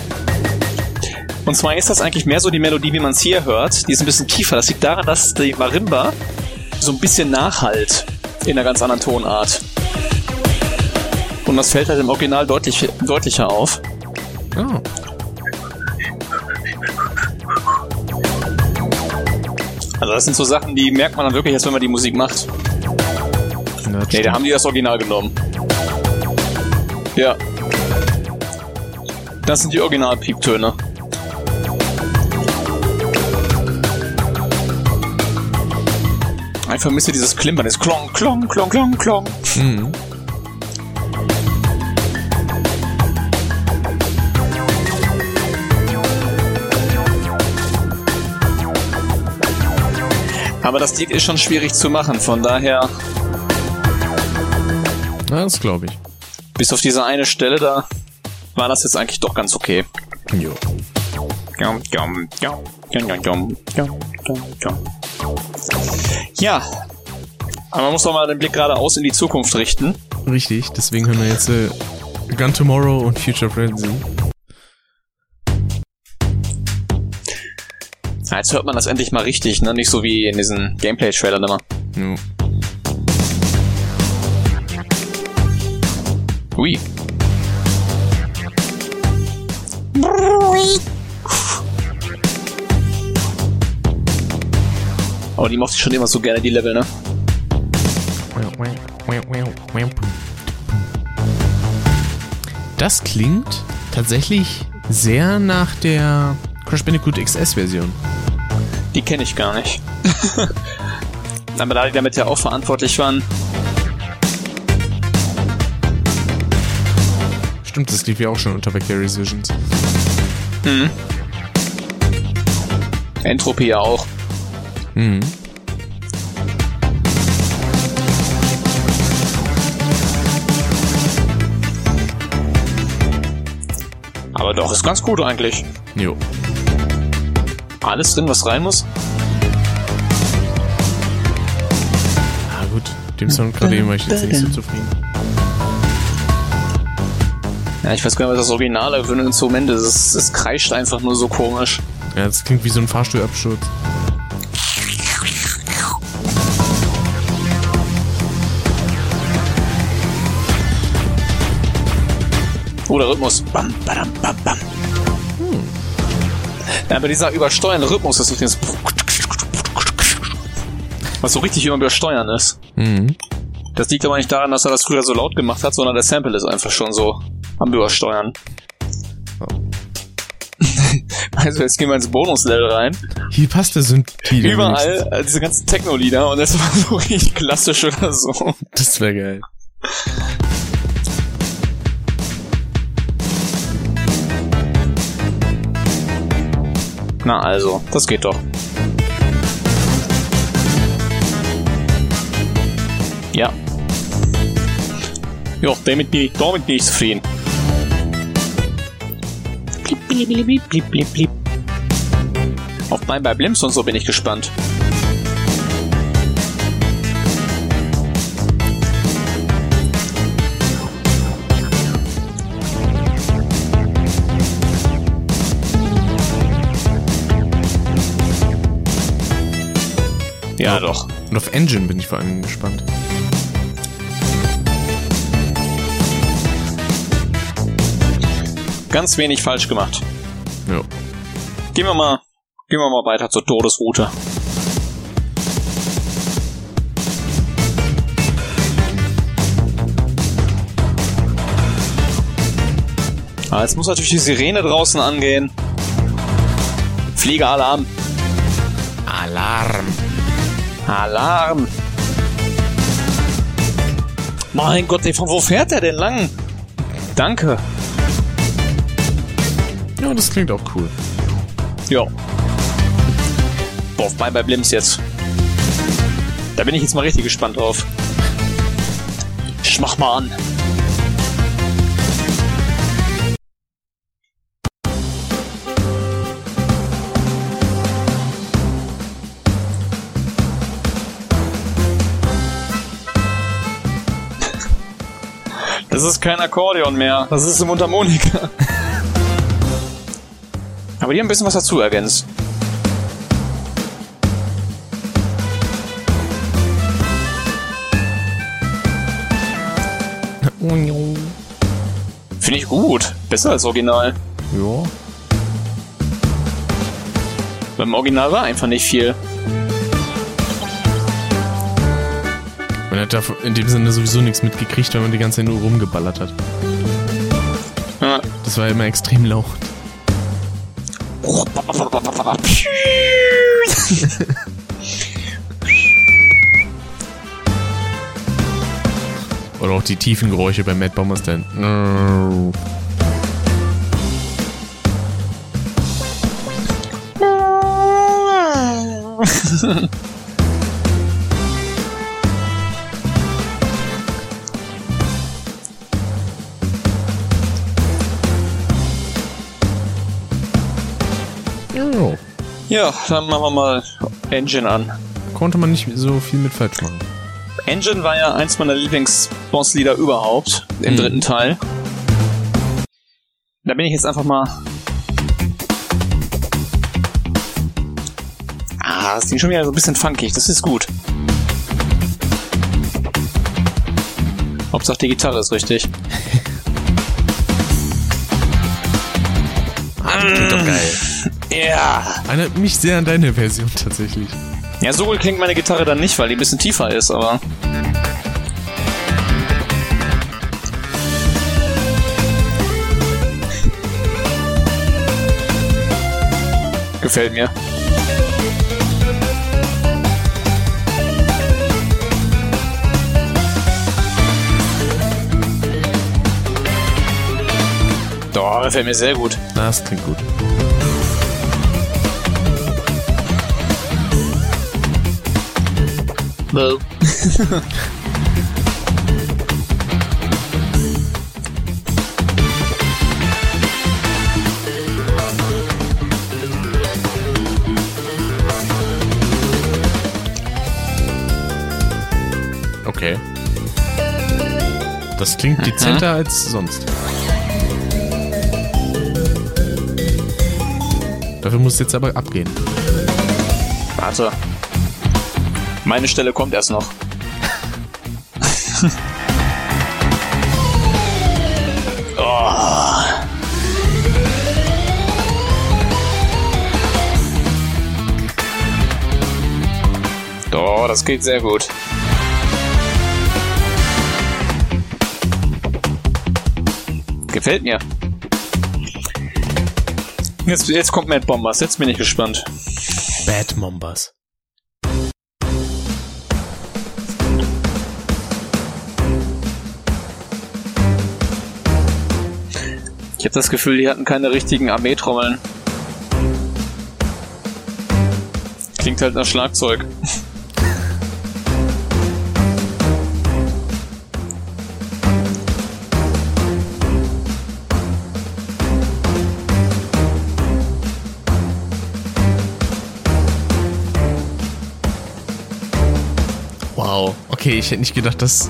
S2: und zwar ist das eigentlich mehr so die Melodie, wie man es hier hört. Die ist ein bisschen tiefer. Das liegt daran, dass die Marimba so ein bisschen nachhalt in einer ganz anderen Tonart. Und das fällt halt im Original deutlich, deutlicher auf.
S1: Oh.
S2: Also das sind so Sachen, die merkt man dann wirklich erst, wenn man die Musik macht.
S1: Ja,
S2: Nee, da haben die das Original genommen. Ja. Das sind die Original-Pieptöne. Ich vermisse dieses Klimpern, das Klong, Klong, Klong, Klong, Klong.
S1: Mhm.
S2: Aber das Lied ist schon schwierig zu machen, von daher.
S1: Ja, das glaube ich.
S2: Bis auf diese eine Stelle da war das jetzt eigentlich doch ganz okay.
S1: Jo.
S2: Ja, aber man muss doch mal den Blick geradeaus in die Zukunft richten.
S1: Richtig, deswegen hören wir jetzt äh, Gun Tomorrow und Future Frenzy.
S2: Ja, jetzt hört man das endlich mal richtig, ne? Nicht so wie in diesen Gameplay-Trailern immer.
S1: Jo.
S2: Ui. Aber die mochte ich schon immer so gerne, die Level, ne?
S1: Das klingt tatsächlich sehr nach der Crash Bandicoot XS Version.
S2: Die kenne ich gar nicht. Aber da die damit ja auch verantwortlich waren,
S1: Stimmt, das lief ja auch schon unter Vicarious Visions.
S2: hm. Entropie ja auch.
S1: Mhm.
S2: Aber doch, ist ganz gut eigentlich.
S1: Jo.
S2: Alles drin, was rein muss.
S1: Ah gut, dem Sound gerade eben war ich jetzt nicht so zufrieden.
S2: Ja, ich weiß gar nicht, was das Originale für ein Instrument ist. Es, es kreischt einfach nur so komisch.
S1: Ja, das klingt wie so ein Fahrstuhlabsturz.
S2: Oh, der Rhythmus. Bam, badam, bam, bam. Ja, aber dieser übersteuernde Rhythmus, das ist jetzt was so richtig übersteuern ist.
S1: Mhm.
S2: Das liegt aber nicht daran, dass er das früher so laut gemacht hat, sondern der Sample ist einfach schon so am Übersteuern. [laughs] Also jetzt gehen wir ins Bonus-Level rein.
S1: Hier passt der Synth wieder.
S2: Überall äh, diese ganzen Techno-Lieder und das war so richtig klassisch oder so.
S1: Das wäre geil.
S2: Na also, das geht doch. Ja. Ja, damit bin ich, damit bin ich zufrieden. Blip, blip, blip, blip, blip, blip. Auf mein bei Blimps und so bin ich gespannt. Ja, doch.
S1: Und auf Engine bin ich vor allem gespannt.
S2: Ganz wenig falsch gemacht.
S1: Ja.
S2: Gehen wir mal, gehen wir mal weiter zur Todesroute. Ah, jetzt muss natürlich die Sirene draußen angehen. Fliegeralarm.
S1: Alarm.
S2: Alarm. Mein Gott, ey, von wo fährt der denn lang? Danke.
S1: Ja, das klingt auch cool.
S2: Ja. Boah, auf bei bei Blims jetzt. Da bin ich jetzt mal richtig gespannt drauf. Ich mach mal an. Das ist kein Akkordeon mehr. Das ist eine Mundharmonika. Aber die haben ein bisschen was dazu ergänzt. Finde ich gut. Besser als Original.
S1: Ja.
S2: Beim Original war einfach nicht viel.
S1: Man hat da in dem Sinne sowieso nichts mitgekriegt, weil man die ganze Zeit nur rumgeballert hat.
S2: Ja.
S1: Das war immer extrem laut. Oder auch die tiefen Geräusche bei Mad Bombers dann. Ja. [laughs]
S2: Ja, dann machen wir mal Engine an.
S1: Konnte man nicht so viel mit falsch machen.
S2: Engine war ja eins meiner Lieblingsbosslieder überhaupt im
S1: Mhm.
S2: dritten Teil. Da bin ich jetzt einfach mal. Ah, das klingt schon wieder so ein bisschen funkig. Das ist gut. Hauptsache die Gitarre ist richtig.
S1: Klingt doch geil. [laughs]
S2: Ja.
S1: Erinnert mich sehr an deine Version tatsächlich.
S2: Ja, so gut klingt meine Gitarre dann nicht, weil die ein bisschen tiefer ist, aber. Gefällt mir. Doch, gefällt mir sehr gut.
S1: Das klingt gut. Okay. Das klingt dezenter als sonst. Dafür muss es jetzt aber abgehen.
S2: Warte. Meine Stelle kommt erst noch. [laughs] oh. Oh, das geht sehr gut. Gefällt mir. Jetzt, jetzt kommt Mad Bombers. Jetzt bin ich gespannt.
S1: Bad Mombas.
S2: Ich habe das Gefühl, die hatten keine richtigen Armeetrommeln. Klingt halt nach Schlagzeug.
S1: Wow. Okay, ich hätte nicht gedacht, dass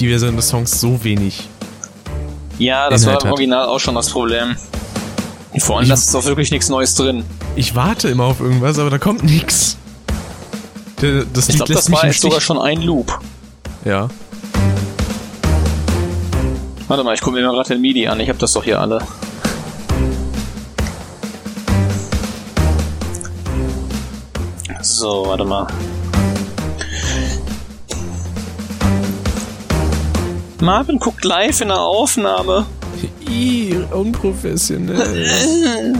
S1: die Version des Songs so wenig.
S2: Ja, das
S1: Inhalt
S2: war im
S1: hat.
S2: Original auch schon das Problem. Vor allem,
S1: Ich-
S2: da ist auch wirklich nichts Neues drin.
S1: Ich warte immer auf irgendwas, aber da kommt nichts. Das
S2: Ich glaube, das war jetzt sogar schon ein Loop.
S1: Ja.
S2: Warte mal, ich gucke mir mal gerade den MIDI an. Ich habe das doch hier alle. So, warte mal. Marvin guckt live in der Aufnahme.
S1: Ih, unprofessionell. [laughs]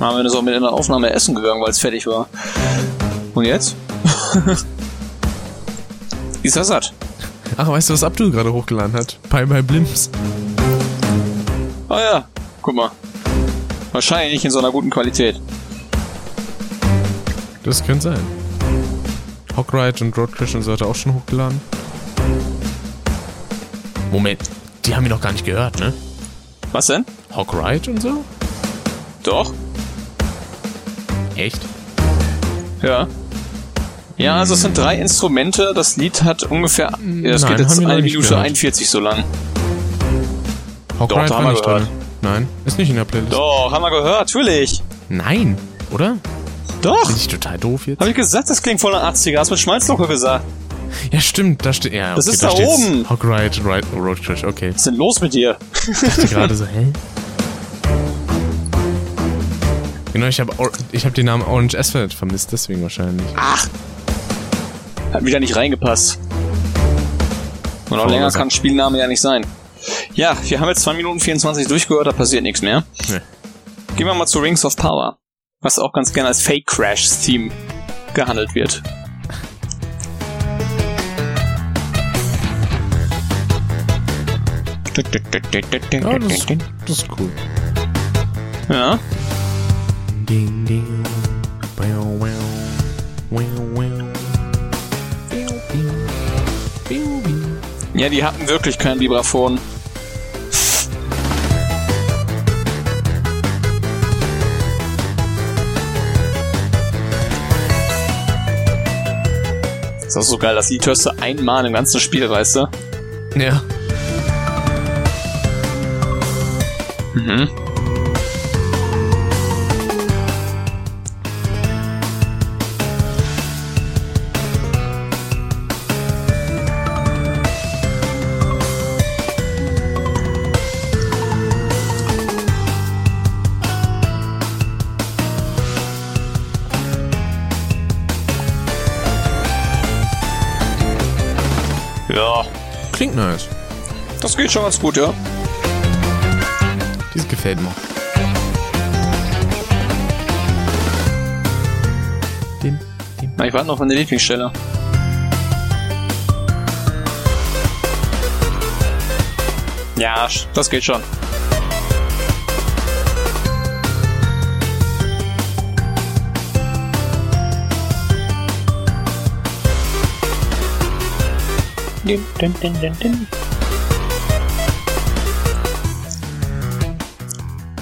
S2: Marvin ist auch mit in der Aufnahme essen gegangen, weil es fertig war. Und jetzt? [laughs] ist er satt.
S1: Ach, weißt du, was Abdul gerade hochgeladen hat? Bye Bye Blimps.
S2: Ah ja, guck mal. Wahrscheinlich nicht in so einer guten Qualität.
S1: Das könnte sein. Hawkride und Road Crash und so hat er auch schon hochgeladen. Moment, die haben ihn noch gar nicht gehört, ne?
S2: Was denn?
S1: Hawkride und so?
S2: Doch?
S1: Echt?
S2: Ja. Ja, also es sind drei Instrumente. Das Lied hat ungefähr. Ja, es
S1: Nein,
S2: geht jetzt
S1: haben wir
S2: eine Minute
S1: gehört.
S2: 41 so lang.
S1: Hawkride
S2: haben
S1: war
S2: wir
S1: nicht
S2: gehört.
S1: drin. Nein, ist nicht in der Playlist.
S2: Doch, haben wir gehört, natürlich.
S1: Nein, oder?
S2: Doch.
S1: Bin ich total doof jetzt?
S2: Hab ich gesagt, das klingt voll nach 80er. Hast mit Schmalzlocke gesagt.
S1: Ja, stimmt, da steht. Ja,
S2: Das
S1: okay,
S2: ist da
S1: steht's.
S2: oben.
S1: Hawkride, Right, Road Crash, okay.
S2: Was ist denn los mit dir?
S1: Ich dachte gerade so, hä? Genau, ich habe ich hab den Namen Orange Asphalt vermisst, deswegen wahrscheinlich.
S2: Ach. Hat wieder nicht reingepasst. Und
S1: Voll
S2: länger kann Spielname ja nicht sein. Ja, wir haben jetzt 2 Minuten 24 durchgehört, da passiert nichts mehr.
S1: Nee.
S2: Gehen wir mal zu Rings of Power. Was auch ganz gerne als Fake Crash Team gehandelt wird.
S1: Ja, das, das ist cool.
S2: Ja,
S1: Ding, ding. Wow. Wow, wow.
S2: Ja, die hatten wirklich kein Vibraphon. Ist auch so geil, das Lied hörst du einmal im ganzen Spiel, weißt du?
S1: Ja.
S2: Mhm. Schon ganz gut, ja.
S1: Dies gefällt mir. Den, den.
S2: Na, ich warte noch auf meine Lieblingsstelle. Ja, das geht schon.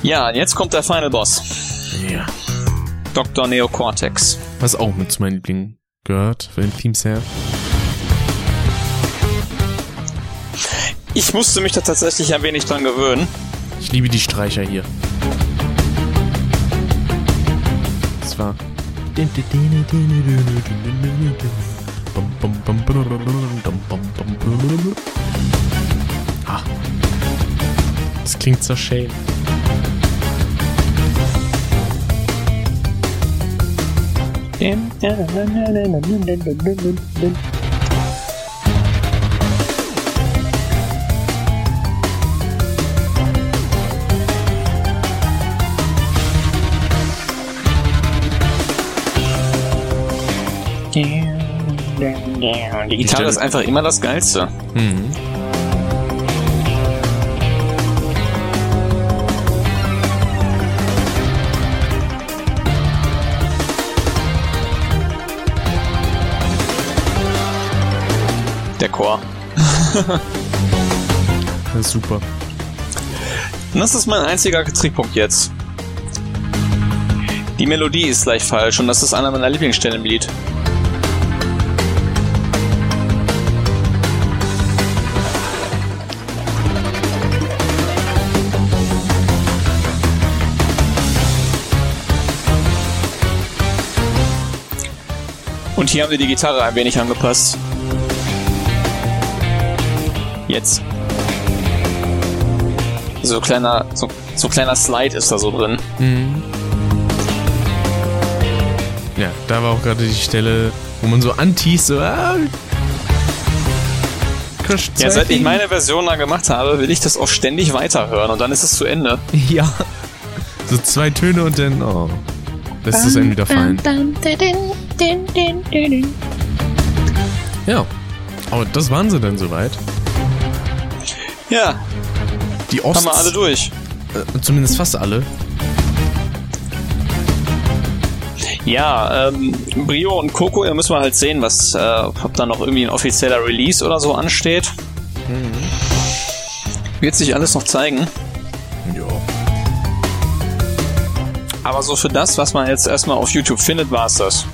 S2: Ja, jetzt kommt der Final Boss.
S1: Ja.
S2: Dr. Neocortex.
S1: Was auch mit zu meinen Lieblingen gehört, für den Themes her.
S2: Ich musste mich da tatsächlich ein wenig dran gewöhnen.
S1: Ich liebe die Streicher hier. Das war. Ah. Das klingt so schön.
S2: Die Gitarre ist einfach immer das Geilste.
S1: Mhm. [laughs] Das ist super.
S2: Und das ist mein einziger Trickpunkt jetzt. Die Melodie ist leicht falsch und das ist einer meiner Lieblingsstellen im Lied. Und hier haben wir die Gitarre ein wenig angepasst. Jetzt. So kleiner, so So ein kleiner Slide ist da so drin.
S1: Mhm. Ja, da war auch gerade die Stelle, wo man so antießt, so, ah,
S2: ja, seit ich meine Version da gemacht habe, will ich das auch ständig weiterhören und dann ist es zu Ende. [laughs]
S1: Ja. So zwei Töne und dann, oh, lässt es einem wieder fallen. Ja. Aber das waren sie dann soweit.
S2: Ja.
S1: Die Osts,
S2: Haben wir alle durch.
S1: Äh, zumindest fast alle.
S2: Ja, ähm, Brio und Coco, ihr müssen wir halt sehen, was, äh, ob da noch irgendwie ein offizieller Release oder so ansteht. Mhm. Wird sich alles noch zeigen.
S1: Ja.
S2: Aber so für das, was man jetzt erstmal auf YouTube findet, war es das.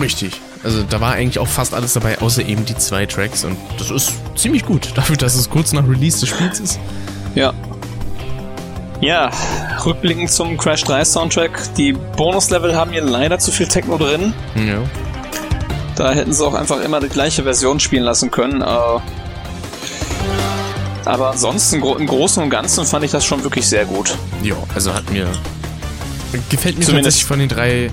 S1: Richtig. Also da war eigentlich auch fast alles dabei, außer eben die zwei Tracks. Und das ist ziemlich gut, [laughs] dafür, dass es kurz nach Release des Spiels ist.
S2: Ja. Ja, rückblickend zum Crash 3 Soundtrack. Die Bonuslevel haben hier leider zu viel Techno drin.
S1: Ja.
S2: Da hätten sie auch einfach immer die gleiche Version spielen lassen können. Äh, aber ansonsten im Großen und Ganzen fand ich das schon wirklich sehr gut.
S1: Ja, also hat mir. Gefällt mir Zumindest tatsächlich von den drei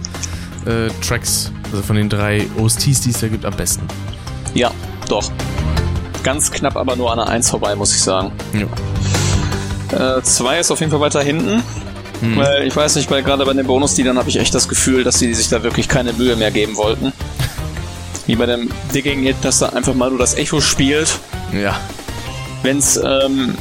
S1: äh, Tracks, also von den drei OSTs, die es da gibt, am besten.
S2: Ja, doch. Ganz knapp aber nur an der 1 vorbei, muss ich sagen.
S1: Ja.
S2: Äh, zwei ist auf jeden Fall weiter hinten. Hm. Weil ich weiß nicht, weil gerade bei den Bonus-Dealern habe ich echt das Gefühl, dass sie sich da wirklich keine Mühe mehr geben wollten. [laughs] Wie bei dem Digging Hit, dass da einfach mal nur das Echo spielt.
S1: Ja.
S2: Wenn's, ähm,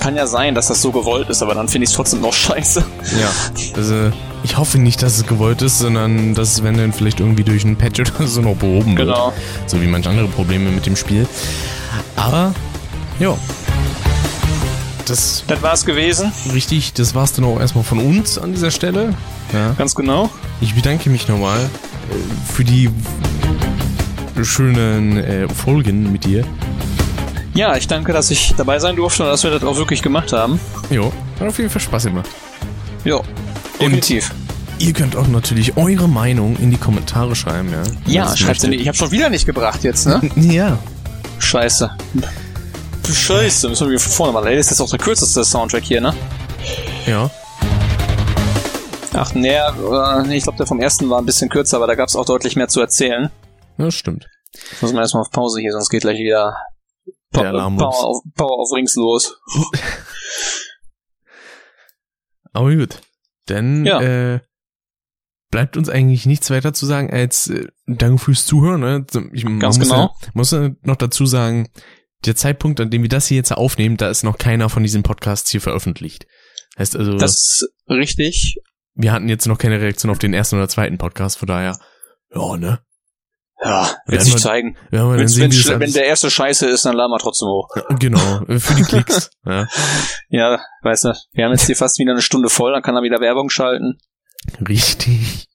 S2: kann ja sein, dass das so gewollt ist, aber dann finde ich es trotzdem noch [laughs] scheiße.
S1: Ja, also ich hoffe nicht, dass es gewollt ist, sondern dass es, wenn dann vielleicht irgendwie durch ein Patch [laughs] oder so noch behoben wird.
S2: Genau.
S1: So wie manche andere Probleme mit dem Spiel. Aber, ja, das,
S2: das war's gewesen.
S1: Richtig, das war's dann auch erstmal von uns an dieser Stelle.
S2: Ja. Ganz genau.
S1: Ich bedanke mich nochmal äh, für die schönen äh, Folgen mit dir.
S2: Ja, ich danke, dass ich dabei sein durfte und dass wir das auch wirklich gemacht haben.
S1: Jo, hat auf jeden Fall Spaß gemacht.
S2: Jo, definitiv.
S1: Und ihr könnt auch natürlich eure Meinung in die Kommentare schreiben, ja.
S2: Ja, schreibt sie nicht. Ich habe schon wieder nicht gebracht jetzt, ne? [laughs]
S1: Ja.
S2: Scheiße. Scheiße, müssen wir von vorne machen. Das ist jetzt auch der kürzeste Soundtrack hier, ne?
S1: Ja.
S2: Ach, nee, äh, ich glaube, der vom ersten war ein bisschen kürzer, aber da gab es auch deutlich mehr zu erzählen.
S1: Ja, stimmt.
S2: Muss man erstmal auf Pause hier, sonst geht gleich wieder
S1: pa Alarm
S2: Power, auf, Power auf Rings los. [laughs]
S1: aber gut. Denn
S2: ja.
S1: äh, bleibt uns eigentlich nichts weiter zu sagen als äh, Danke fürs Zuhören. Ne? Ich,
S2: Ganz
S1: muss
S2: genau.
S1: Ja, muss ja noch dazu sagen, der Zeitpunkt, an dem wir das hier jetzt aufnehmen, da ist noch keiner von diesen Podcasts hier veröffentlicht. Heißt also.
S2: Das ist richtig.
S1: Wir hatten jetzt noch keine Reaktion auf den ersten oder zweiten Podcast, von daher, ja, ne?
S2: Ja, wird sich zeigen.
S1: Ja,
S2: wenn,
S1: sehen,
S2: wenn, wenn der erste scheiße ist, dann laden wir trotzdem hoch.
S1: Genau, für die Klicks. [laughs] ja.
S2: ja, weißt du, wir haben jetzt hier fast wieder eine Stunde voll, dann kann er wieder Werbung schalten.
S1: Richtig.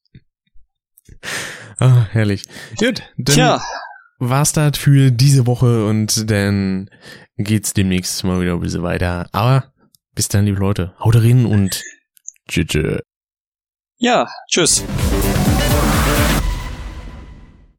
S1: Ah, herrlich. Gut, dann
S2: Tja
S1: war's das für diese Woche und dann geht's demnächst mal wieder ein bisschen weiter. Aber bis dann, liebe Leute, haut rein und tschüss.
S2: Ja, tschüss.